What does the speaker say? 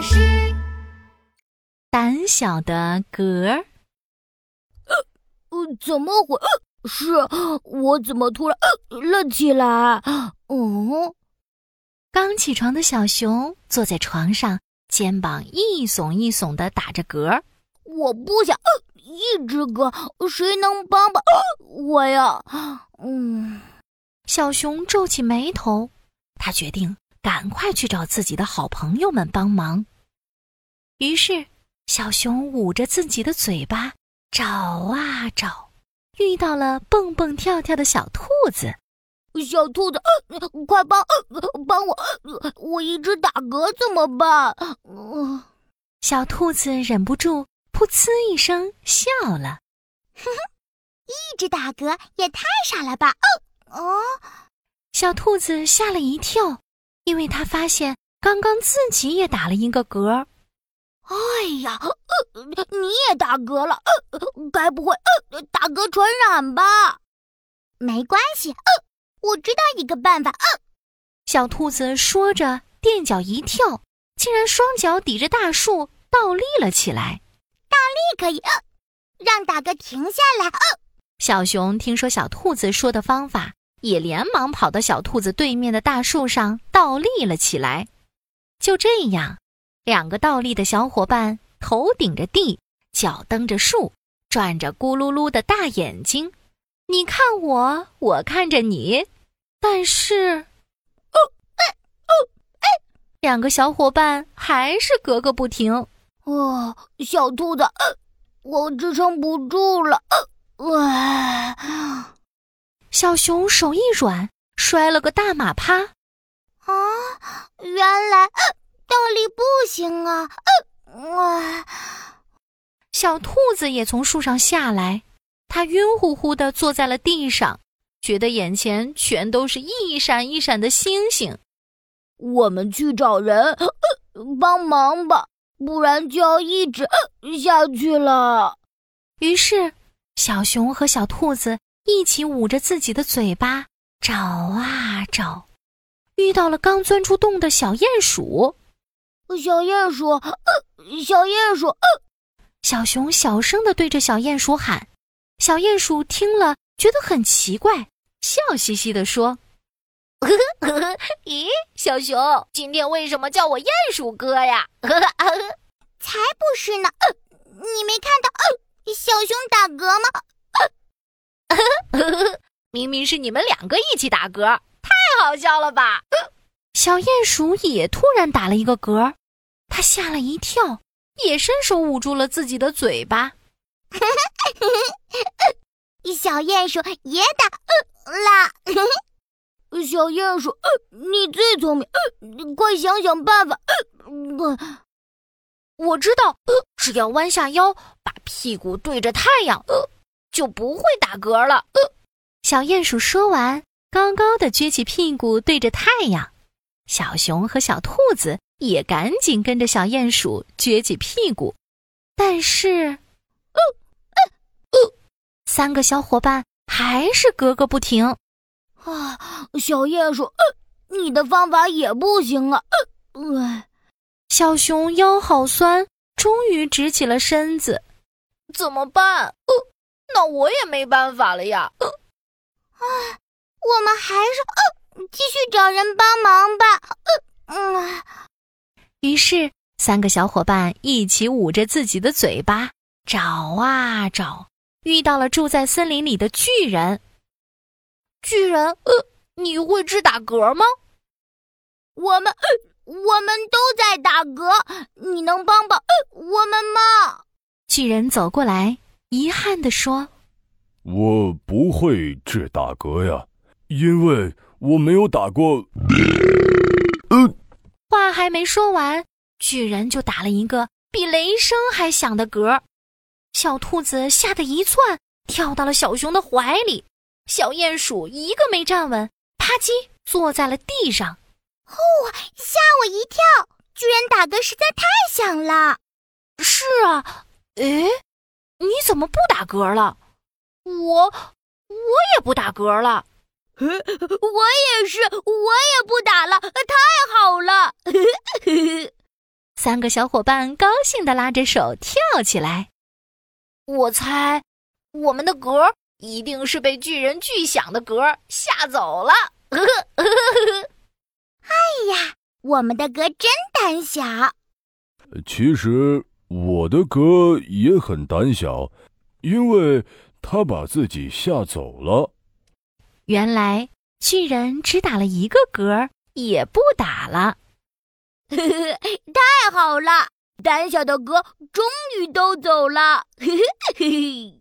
巴士。胆小的嗝儿，呃，怎么回事？我怎么突然了起来？嗯，刚起床的小熊坐在床上，肩膀一耸一耸的打着嗝。我不想一直嗝，谁能帮帮我呀？嗯，小熊皱起眉头，他决定赶快去找自己的好朋友们帮忙。于是。小熊捂着自己的嘴巴，找啊找，遇到了蹦蹦跳跳的小兔子。小兔子，快帮帮我！我一直打嗝怎么办？小兔子忍不住噗呲一声笑了。哼哼，一直打嗝也太傻了吧！哦，小兔子吓了一跳，因为它发现刚刚自己也打了一个嗝。哎呀，你也打嗝了，呃该不会呃打嗝传染吧？没关系，我知道一个办法。小兔子说着，垫脚一跳，竟然双脚抵着大树倒立了起来。倒立可以让打嗝停下来。小熊听说小兔子说的方法，也连忙跑到小兔子对面的大树上倒立了起来。就这样。两个倒立的小伙伴，头顶着地，脚蹬着树，转着咕噜噜的大眼睛。你看我，我看着你，但是，哦，哎，哦，哎，两个小伙伴还是咯个不停。哦，小兔子，我支撑不住了。哇！小熊手一软，摔了个大马趴。啊，原来。倒立不行啊！呃哇！小兔子也从树上下来，它晕乎乎的坐在了地上，觉得眼前全都是一闪一闪的星星。我们去找人呃帮忙吧，不然就要一直下去了。于是，小熊和小兔子一起捂着自己的嘴巴找啊找，遇到了刚钻出洞的小鼹鼠。小鼹鼠，呃小鼹鼠，呃小熊小声的对着小鼹鼠喊。小鼹鼠听了，觉得很奇怪，笑嘻嘻的说：“咦，小熊，今天为什么叫我鼹鼠哥呀？”“才不是呢！呃你没看到呃小熊打嗝吗？明明是你们两个一起打嗝，太好笑了吧！”小鼹鼠也突然打了一个嗝。他吓了一跳，也伸手捂住了自己的嘴巴。小鼹鼠也打了。小鼹鼠，你最聪明，你快想想办法。我知道，只要弯下腰，把屁股对着太阳，就不会打嗝了。小鼹鼠说完，高高的撅起屁股对着太阳。小熊和小兔子。也赶紧跟着小鼹鼠撅起屁股，但是，三个小伙伴还是格格不停。啊，小鼹鼠，你的方法也不行啊！呃小熊腰好酸，终于直起了身子。怎么办？呃那我也没办法了呀！啊，我们还是呃继续找人帮忙吧。嗯。于是，三个小伙伴一起捂着自己的嘴巴找啊找，遇到了住在森林里的巨人。巨人，呃，你会治打嗝吗？我们，我们都在打嗝，你能帮帮我们吗？巨人走过来，遗憾地说：“我不会治打嗝呀，因为我没有打过。”还没说完，巨人就打了一个比雷声还响的嗝，小兔子吓得一窜，跳到了小熊的怀里。小鼹鼠一个没站稳，啪叽坐在了地上。哦，吓我一跳！巨人打嗝实在太响了。是啊，诶，你怎么不打嗝了？我，我也不打嗝了。我也是，我也不打了，太好了。三个小伙伴高兴地拉着手跳起来。我猜，我们的嗝一定是被巨人巨响的嗝吓走了。哎呀，我们的嗝真胆小。其实我的嗝也很胆小，因为他把自己吓走了。原来巨人只打了一个嗝，也不打了。太好了，胆小的哥终于都走了。嘿嘿嘿嘿。